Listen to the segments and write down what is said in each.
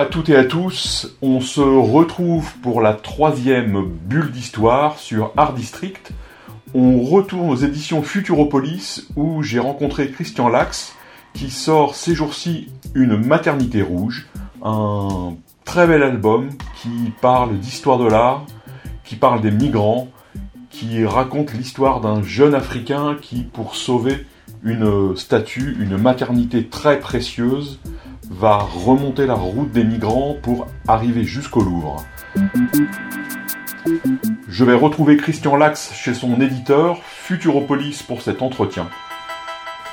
À toutes et à tous, on se retrouve pour la troisième bulle d'histoire sur Art District. On retourne aux éditions Futuropolis où j'ai rencontré Christian Lax qui sort ces jours-ci une maternité rouge, un très bel album qui parle d'histoire de l'art, qui parle des migrants, qui raconte l'histoire d'un jeune Africain qui, pour sauver une statue, une maternité très précieuse, va remonter la route des migrants pour arriver jusqu'au Louvre. Je vais retrouver Christian Lax chez son éditeur, Futuropolis, pour cet entretien.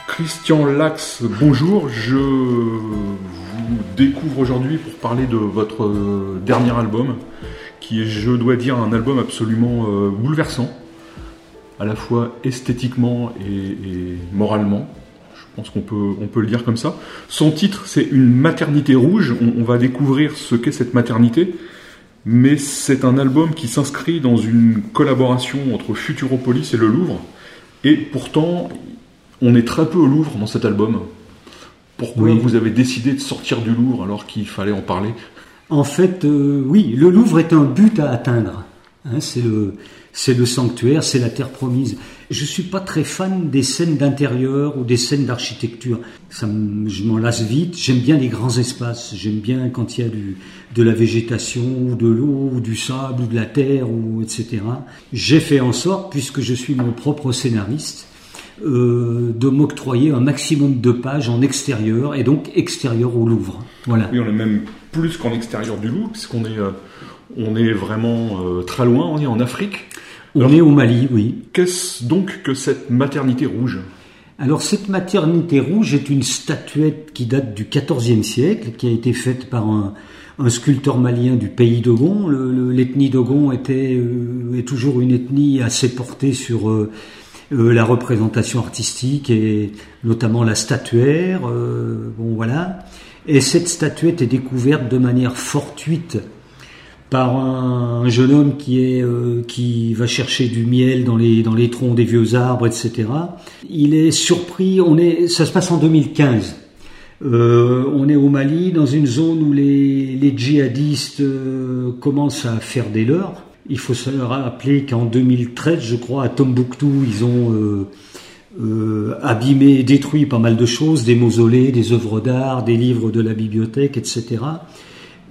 Christian Lax, bonjour. Je vous découvre aujourd'hui pour parler de votre dernier album, qui est, je dois dire, un album absolument euh, bouleversant, à la fois esthétiquement et, et moralement. Je pense qu'on peut, on peut le dire comme ça. Son titre, c'est Une maternité rouge. On, on va découvrir ce qu'est cette maternité. Mais c'est un album qui s'inscrit dans une collaboration entre Futuropolis et le Louvre. Et pourtant, on est très peu au Louvre dans cet album. Pourquoi Oui. vous avez décidé de sortir du Louvre alors qu'il fallait en parler? En fait, euh, oui, le Louvre est un but à atteindre. Hein, c'est le, c'est le sanctuaire, c'est la terre promise. Je suis pas très fan des scènes d'intérieur ou des scènes d'architecture. Ça, je m'en lasse vite. J'aime bien les grands espaces. J'aime bien quand il y a de la végétation ou de l'eau ou du sable ou de la terre ou etc. J'ai fait en sorte, puisque je suis mon propre scénariste, euh, de m'octroyer un maximum de pages en extérieur et donc extérieur au Louvre. Voilà. Oui, on est même plus qu'en extérieur du Louvre, puisqu'on est, euh, on est vraiment euh, très loin, on est en Afrique. On Alors- est au Mali, oui. Qu'est-ce donc que cette maternité rouge? Alors cette maternité rouge est une statuette qui date du XIVe siècle, qui a été faite par un, un sculpteur malien du pays d'Ogon. Le- le- L'ethnie d'Ogon était euh, est toujours une ethnie assez portée sur euh, euh, la représentation artistique et notamment la statuaire. bon voilà. Et cette statuette est découverte de manière fortuite par un, un jeune homme qui est euh, qui va chercher du miel dans les dans les troncs des vieux arbres, etc. Il est surpris. On est, ça se passe en 2015. Euh, on est au Mali, dans une zone où les, les djihadistes euh, commencent à faire des leurs. Il faut se rappeler qu'en 2013, je crois, à Tombouctou, ils ont abîmé, détruit pas mal de choses, des mausolées, des œuvres d'art, des livres de la bibliothèque, etc.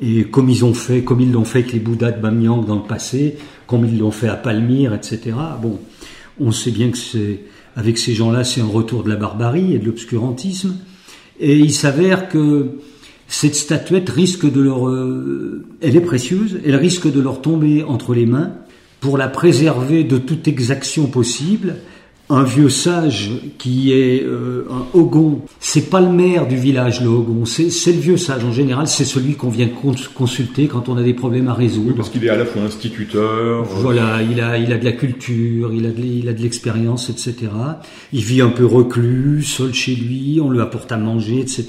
Et comme ils ont fait, comme ils l'ont fait avec les Bouddhas de Bamyang dans le passé, comme ils l'ont fait à Palmyre, etc. Bon, on sait bien que c'est, avec ces gens-là, c'est un retour de la barbarie et de l'obscurantisme. Et il s'avère que cette statuette risque de leur, euh, elle est précieuse, elle risque de leur tomber entre les mains pour la préserver de toute exaction possible. Un vieux sage qui est euh, un Ogon, c'est pas le maire du village le Ogon, c'est le vieux sage en général, c'est celui qu'on vient cons- consulter quand on a des problèmes à résoudre. Oui, parce qu'il est à la fois instituteur. euh, Voilà, il a, il a de la culture, il a de, il a de l'expérience, etc. Il vit un peu reclus, seul chez lui, on lui apporte à manger, etc.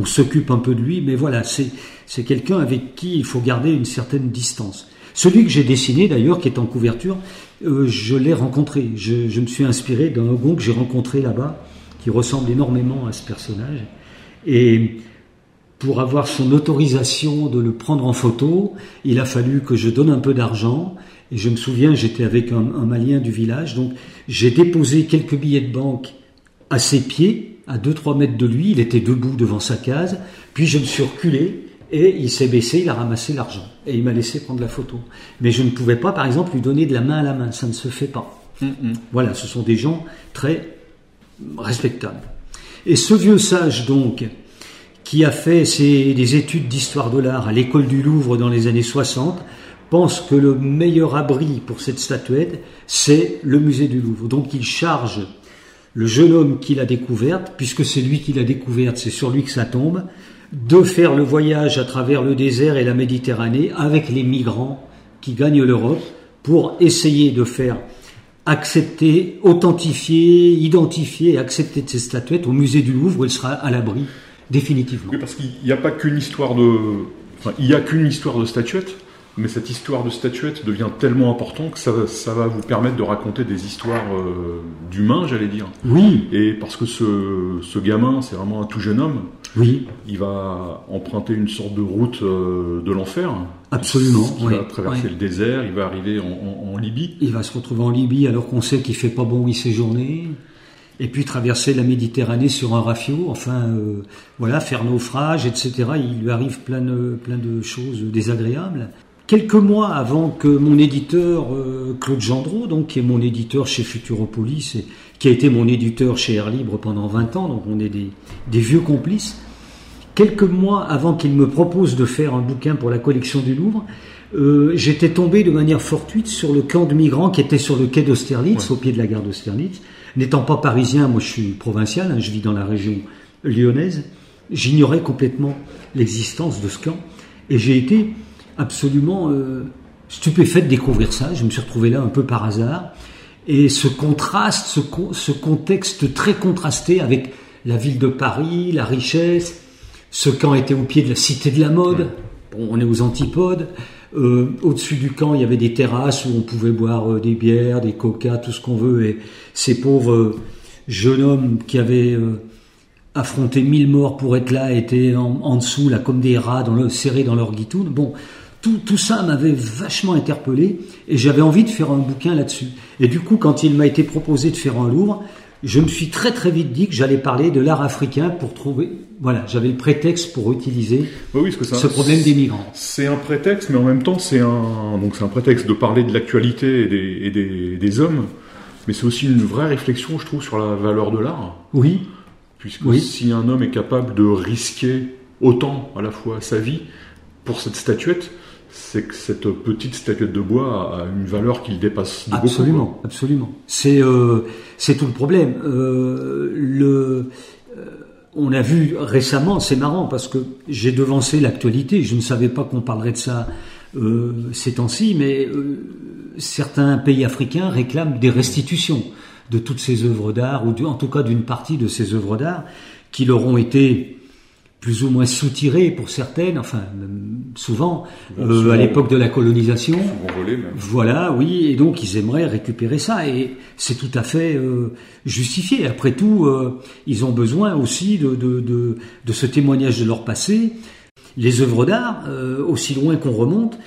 On s'occupe un peu de lui, mais voilà, c'est, c'est quelqu'un avec qui il faut garder une certaine distance. Celui que j'ai dessiné d'ailleurs, qui est en couverture, euh, je l'ai rencontré. Je, me suis inspiré d'un Ogon que j'ai rencontré là-bas, qui ressemble énormément à ce personnage. Et pour avoir son autorisation de le prendre en photo, il a fallu que je donne un peu d'argent. Et je me souviens, j'étais avec un, un Malien du village, donc j'ai déposé quelques billets de banque à ses pieds, à 2-3 mètres de lui. Il était debout devant sa case. Puis je me suis reculé et il s'est baissé, il a ramassé l'argent. Et il m'a laissé prendre la photo. Mais je ne pouvais pas, par exemple, lui donner de la main à la main. Ça ne se fait pas. Voilà, ce sont des gens très respectables. Et ce vieux sage, donc, qui a fait ses, des études d'histoire de l'art à l'école du Louvre dans les années 60, pense que le meilleur abri pour cette statuette, c'est le musée du Louvre. Donc il charge le jeune homme qui l'a découverte, puisque c'est lui qui l'a découverte, c'est sur lui que ça tombe, de faire le voyage à travers le désert et la Méditerranée avec les migrants qui gagnent l'Europe pour essayer de faire accepter, authentifier, identifier et accepter ces statuettes au musée du Louvre où elle sera à l'abri définitivement. Oui, parce qu'il n'y a pas qu'une histoire de. Enfin, il y a qu'une histoire de statuettes, mais cette histoire de statuettes devient tellement importante que ça, ça va vous permettre de raconter des histoires euh, d'humains, j'allais dire. Oui. Et parce que ce, ce gamin, c'est vraiment un tout jeune homme. Oui. Il va emprunter une sorte de route euh, de l'enfer. Absolument. Il oui. va traverser Oui. le désert, il va arriver en, en- en Libye. Il va se retrouver en Libye alors qu'on sait qu'il fait pas bon y séjourner. Et puis traverser la Méditerranée sur un rafio, enfin euh, voilà, faire naufrage, etc. Il lui arrive plein de, plein de choses désagréables. Quelques mois avant que mon éditeur euh, Claude Gendreau, donc qui est mon éditeur chez Futuropolis et qui a été mon éditeur chez Air Libre pendant 20 ans, donc on est des, des vieux complices, quelques mois avant qu'il me propose de faire un bouquin pour la collection du Louvre, euh, j'étais tombé de manière fortuite sur le camp de migrants qui était sur le quai d'Austerlitz, au pied de la gare d'Austerlitz. N'étant pas parisien, moi je suis provincial, hein, je vis dans la région lyonnaise, j'ignorais complètement l'existence de ce camp et j'ai été absolument euh, stupéfait de découvrir ça. Je me suis retrouvé là un peu par hasard et ce contraste, ce, co- ce contexte très contrasté avec la ville de Paris, la richesse, ce camp était au pied de la cité de la mode. Bon, on est aux antipodes. Euh, Au-dessus du camp, il y avait des terrasses où on pouvait boire euh, des bières, des coca, tout ce qu'on veut. Et ces pauvres euh, jeunes hommes qui avaient affronté mille morts pour être là étaient en, en dessous, là, comme des rats, dans le, serrés dans leur guitoune. Bon, tout, tout ça m'avait vachement interpellé et j'avais envie de faire un bouquin là-dessus. Et du coup, quand il m'a été proposé de faire un Louvre, je me suis très très vite dit que j'allais parler de l'art africain pour trouver, voilà, j'avais le prétexte pour utiliser oui, que ce problème des migrants. C'est un prétexte, mais en même temps, c'est un, donc c'est un prétexte de parler de l'actualité et, des, et des, des hommes, mais c'est aussi une vraie réflexion, je trouve, sur la valeur de l'art. Oui, Puisque Oui. si un homme est capable de risquer autant à la fois sa vie pour cette statuette, c'est que cette petite statuette de bois a une valeur qui le dépasse de absolument, beaucoup. absolument. C'est euh, c'est tout le problème. Euh, le euh, on a vu récemment, c'est marrant parce que j'ai devancé l'actualité. Je ne savais pas qu'on parlerait de ça ces temps-ci, mais certains pays africains réclament des restitutions de toutes ces œuvres d'art, ou en tout cas d'une partie de ces œuvres d'art, qui leur ont été plus ou moins soutirées pour certaines, enfin même souvent, euh, souvent- à l'époque de la colonisation. Volé, même. Voilà, oui, et donc ils aimeraient récupérer ça, et c'est tout à fait euh, justifié. Après tout, euh, ils ont besoin aussi de, de, de, de ce témoignage de leur passé. Les œuvres d'art, euh, aussi loin qu'on remonte,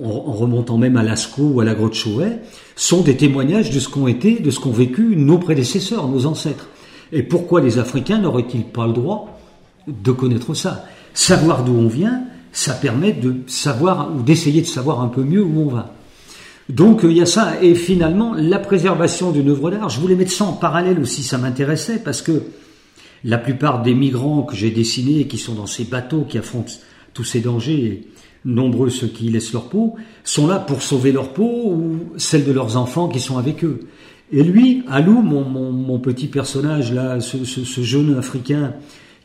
en, en remontant même à Lascaux ou à la grotte Chauvet, sont des témoignages de ce qu'ont été, de ce qu'ont vécu nos prédécesseurs, nos ancêtres. Et pourquoi les Africains n'auraient-ils pas le droit de connaître ça Savoir d'où on vient, ça permet de savoir ou d'essayer de savoir un peu mieux où on va. Donc euh, il y a ça, et finalement la préservation d'une œuvre d'art, je voulais mettre ça en parallèle aussi, ça m'intéressait, parce que la plupart des migrants que j'ai dessinés et qui sont dans ces bateaux qui affrontent tous ces dangers, et nombreux ceux qui laissent leur peau, sont là pour sauver leur peau ou celle de leurs enfants qui sont avec eux. Et lui, Alou, mon, mon, petit personnage là, ce, ce jeune africain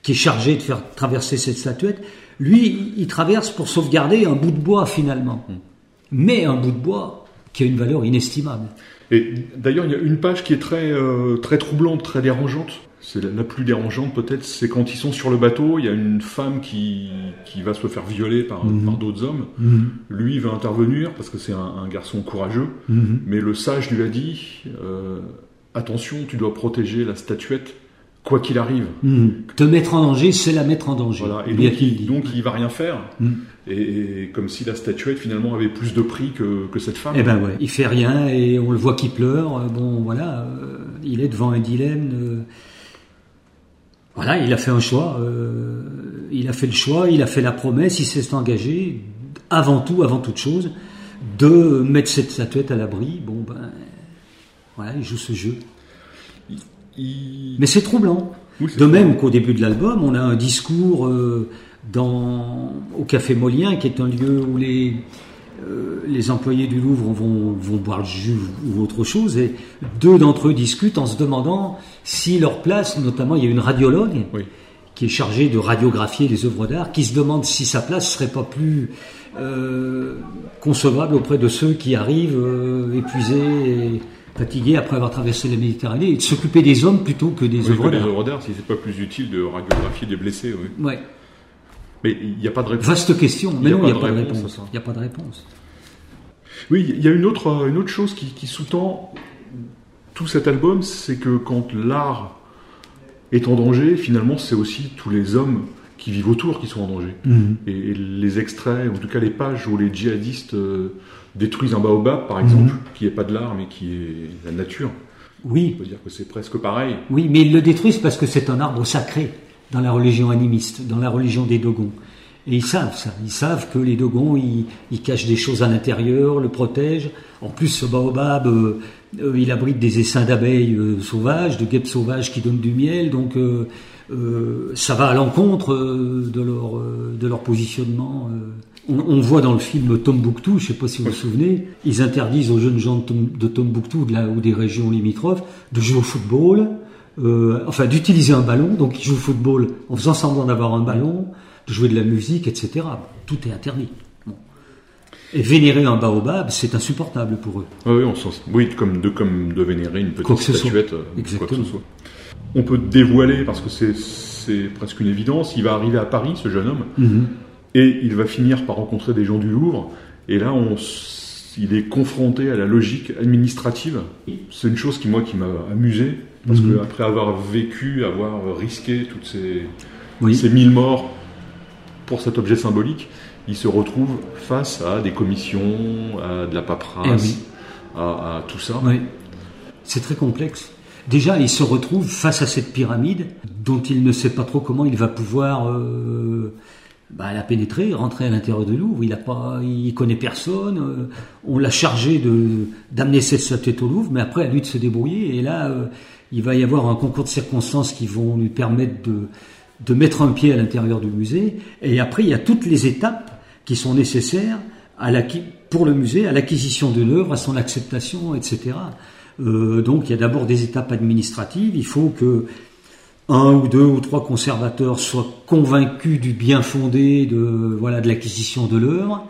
qui est chargé de faire traverser cette statuette, lui, il traverse pour sauvegarder un bout de bois finalement. Mais un bout de bois qui a une valeur inestimable. Et d'ailleurs, il y a une page qui est très, euh, très troublante, très dérangeante. C'est la, la plus dérangeante peut-être, c'est quand ils sont sur le bateau, il y a une femme qui, qui va se faire violer par, par d'autres hommes. Lui il va intervenir parce que c'est un, un garçon courageux, mais le sage lui a dit euh, attention, tu dois protéger la statuette quoi qu'il arrive. Te mettre en danger, c'est la mettre en danger. Voilà. Et donc, il, dit. donc il va rien faire. Mm. Et, et comme si la statuette finalement avait plus de prix que, que cette femme. Eh ben ouais, il fait rien et on le voit qui pleure. Euh, Bon, voilà, euh, il est devant un dilemme. euh, Voilà, il a fait un choix. euh, il a fait le choix, il a fait la promesse, il s'est engagé, avant tout, avant toute chose, de mettre cette statuette à l'abri. Bon, ben, voilà, il joue ce jeu. Il- Mais c'est troublant. Oui, De même qu'au début de l'album, on a un discours euh, dans, au Café Molien, qui est un lieu où les, euh, les employés du Louvre vont, vont boire le jus ou autre chose, et deux d'entre eux discutent en se demandant si leur place, notamment il y a une radiologue Oui. qui est chargé de radiographier les œuvres d'art, qui se demande si sa place serait pas plus euh, concevable auprès de ceux qui arrivent euh, épuisés et fatigués après avoir traversé la Méditerranée, et de s'occuper des hommes plutôt que des Oui, œuvres que des d'art. œuvres d'art, si c'est pas plus utile de radiographier des blessés, oui. Ouais. Mais il n'y a pas de réponse. Vaste question, mais non, il n'y a pas de réponse. Il n'y a pas de réponse. Oui, il y a une autre, une autre chose qui, qui sous-tend tout cet album, c'est que quand l'art est en danger, finalement, c'est aussi tous les hommes qui vivent autour qui sont en danger. Et, et les extraits, en tout cas les pages où les djihadistes euh, détruisent un baobab, par exemple, qui n'est pas de l'art, mais qui est la nature, Oui, on peut dire que c'est presque pareil. Oui, mais ils le détruisent parce que c'est un arbre sacré dans la religion animiste, dans la religion des Dogons. Et ils savent ça. Ils savent que les Dogons, ils, ils cachent des choses à l'intérieur, le protègent. En plus, ce baobab, euh, euh, il abrite des essaims d'abeilles euh, sauvages, de guêpes sauvages qui donnent du miel. Donc, ça va à l'encontre de, leur, de leur positionnement. Euh. On, on voit dans le film Tombouctou, je ne sais pas si vous vous souvenez, ils interdisent aux jeunes gens de, Tom- de Tombouctou de la, ou des régions limitrophes de jouer au football, euh, enfin d'utiliser un ballon, donc ils jouent au football en faisant semblant d'avoir un ballon, de jouer de la musique, etc. Tout est interdit. Bon. Et vénérer un baobab, c'est insupportable pour eux. Ah oui, on oui, comme de, comme de vénérer une petite soit. statuette, euh, quoi que ce soit. On peut dévoiler, parce que c'est- c'est presque une évidence, il va arriver à Paris, ce jeune homme, et il va finir par rencontrer des gens du Louvre, et là, on, il est confronté à la logique administrative. C'est une chose qui, moi, qui m'a amusé, parce Mhm. que après avoir vécu, avoir risqué toutes ces, Oui. ces mille morts pour cet objet symbolique, il se retrouve face à des commissions, à de la paperasse, Eh oui. à, à tout ça. Oui. C'est très complexe. Déjà, il se retrouve face à cette pyramide dont il ne sait pas trop comment il va pouvoir euh, bah, la pénétrer, rentrer à l'intérieur de Louvre. Il a pas, il connaît personne. euh, on l'a chargé de d'amener cette statuette au Louvre, mais après à lui de se débrouiller. Et là, euh, il va y avoir un concours de circonstances qui vont lui permettre de de mettre un pied à l'intérieur du musée. Et après, il y a toutes les étapes qui sont nécessaires à l'acqui- pour le musée, à l'acquisition de l'œuvre, à son acceptation, etc. Euh, donc, il y a d'abord des étapes administratives. Il faut que un ou deux ou trois conservateurs soient convaincus du bien fondé de voilà de l'acquisition de l'œuvre.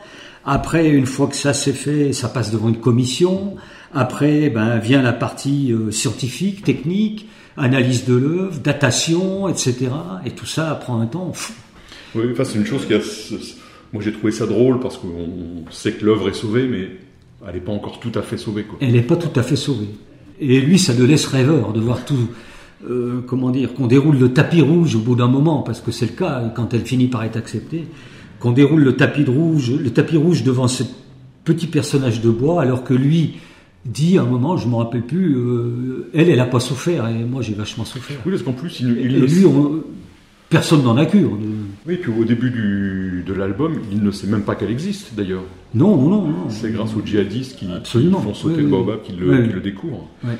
Après, une fois que ça c'est fait, ça passe devant une commission. Après, ben, vient la partie euh, scientifique, technique, analyse de l'œuvre, datation, etc. Et tout ça prend un temps fou. Oui, enfin, c'est une chose qui a. Moi, j'ai trouvé ça drôle parce qu'on sait que l'œuvre est sauvée, mais elle n'est pas encore tout à fait sauvée. Quoi. Elle n'est pas tout à fait sauvée. Et lui, ça le laisse rêveur de voir tout, euh, comment dire, qu'on déroule le tapis rouge au bout d'un moment, parce que c'est le cas quand elle finit par être acceptée, qu'on déroule le tapis de rouge, le tapis rouge devant ce petit personnage de bois, alors que lui dit à un moment, je me rappelle plus, euh, elle, elle a pas souffert, et moi j'ai vachement souffert. Oui, parce qu'en plus, il, Et il ne lui, on- personne n'en a cure. Oui, puis au début du, de l'album, il ne sait même pas qu'elle existe d'ailleurs. Non, non, non, non. C'est grâce aux djihadistes qui, qui font sauter Oui, le oui. baobab qu'il le, Oui, oui. découvre. Ouais.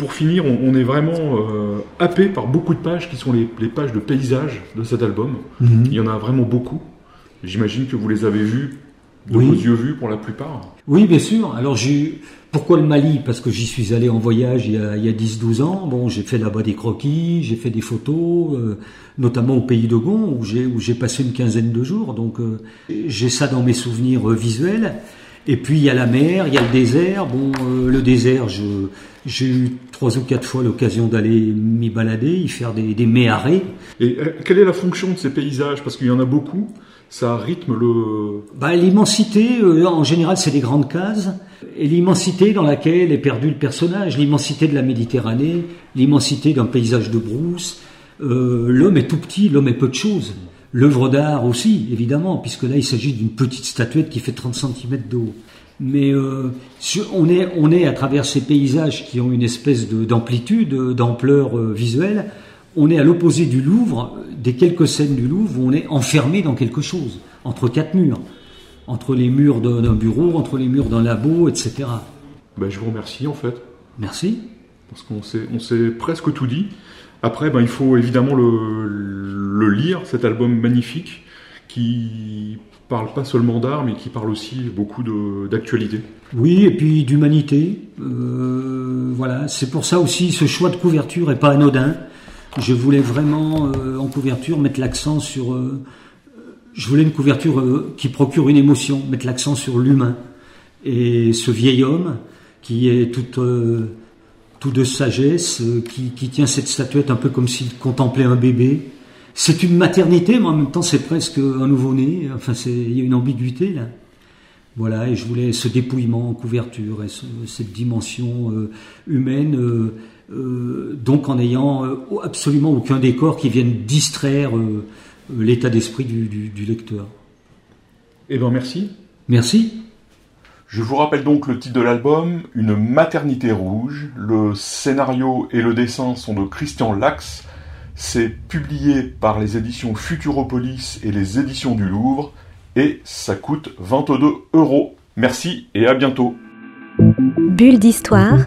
Pour finir, on, on est vraiment euh, happé par beaucoup de pages qui sont les, les pages de paysages de cet album. Mhm. Il y en a vraiment beaucoup. J'imagine que vous les avez vus, de Oui. vos yeux vus pour la plupart. Oui, bien sûr. Alors, j'ai... pourquoi le Mali? Parce que j'y suis allé en voyage il y a, a 10-12 ans. Bon, j'ai fait là-bas des croquis, j'ai fait des photos, euh, notamment au pays de Gon, où j'ai, passé une quinzaine de jours. Donc, euh, j'ai ça dans mes souvenirs visuels. Et puis, il y a la mer, il y a le désert. Bon, euh, le désert, j'ai eu trois ou quatre fois l'occasion d'aller m'y balader, y faire des, des méharés. Et euh, quelle est la fonction de ces paysages? Parce qu'il y en a beaucoup. Ça rythme le. Bah, l'immensité, euh, en général, c'est des grandes cases. Et l'immensité dans laquelle est perdu le personnage, l'immensité de la Méditerranée, l'immensité d'un paysage de brousse. L'homme est tout petit, l'homme est peu de choses. L'œuvre d'art aussi, évidemment, puisque là, il s'agit d'une petite statuette qui fait 30 cm de haut. Mais euh, on, est, on est à travers ces paysages qui ont une espèce de- d'amplitude, euh, d'ampleur euh, visuelle, on est à l'opposé du Louvre, des quelques scènes du Louvre où on est enfermé dans quelque chose, entre quatre murs, entre les murs d'un bureau, entre les murs d'un labo, etc. Ben, je vous remercie en fait. Merci. Parce qu'on s'est, presque tout dit. Après, ben, il faut évidemment le, le lire, cet album magnifique, qui parle pas seulement d'art, mais qui parle aussi beaucoup d'actualité. Oui, et puis d'humanité. Euh, voilà, c'est pour ça aussi ce choix de couverture est pas anodin. je voulais vraiment en couverture mettre l'accent sur je voulais une couverture qui procure une émotion, mettre l'accent sur l'humain. Et ce vieil homme qui est tout, de sagesse, qui, tient cette statuette un peu comme s'il contemplait un bébé. C'est une maternité, mais en même temps c'est presque un nouveau-né. Enfin, il y a une ambiguïté là. Voilà, et je voulais ce dépouillement en couverture et cette dimension euh, humaine, euh, euh, donc en ayant absolument aucun décor qui vienne distraire l'état d'esprit du, du, lecteur. Eh bien, merci. Merci. Je vous rappelle donc le titre de l'album, Une maternité rouge. Le scénario et le dessin sont de Christian Lax. C'est publié par les éditions Futuropolis et les éditions du Louvre et ça coûte 22 euros. Merci et à bientôt. Bulle d'histoire.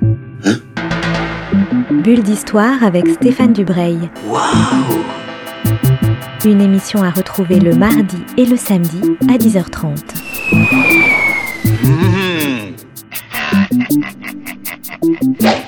Bulle d'histoire avec Stéphane Dubreuil. Une émission à retrouver le mardi et le samedi à 10h30. Mmh.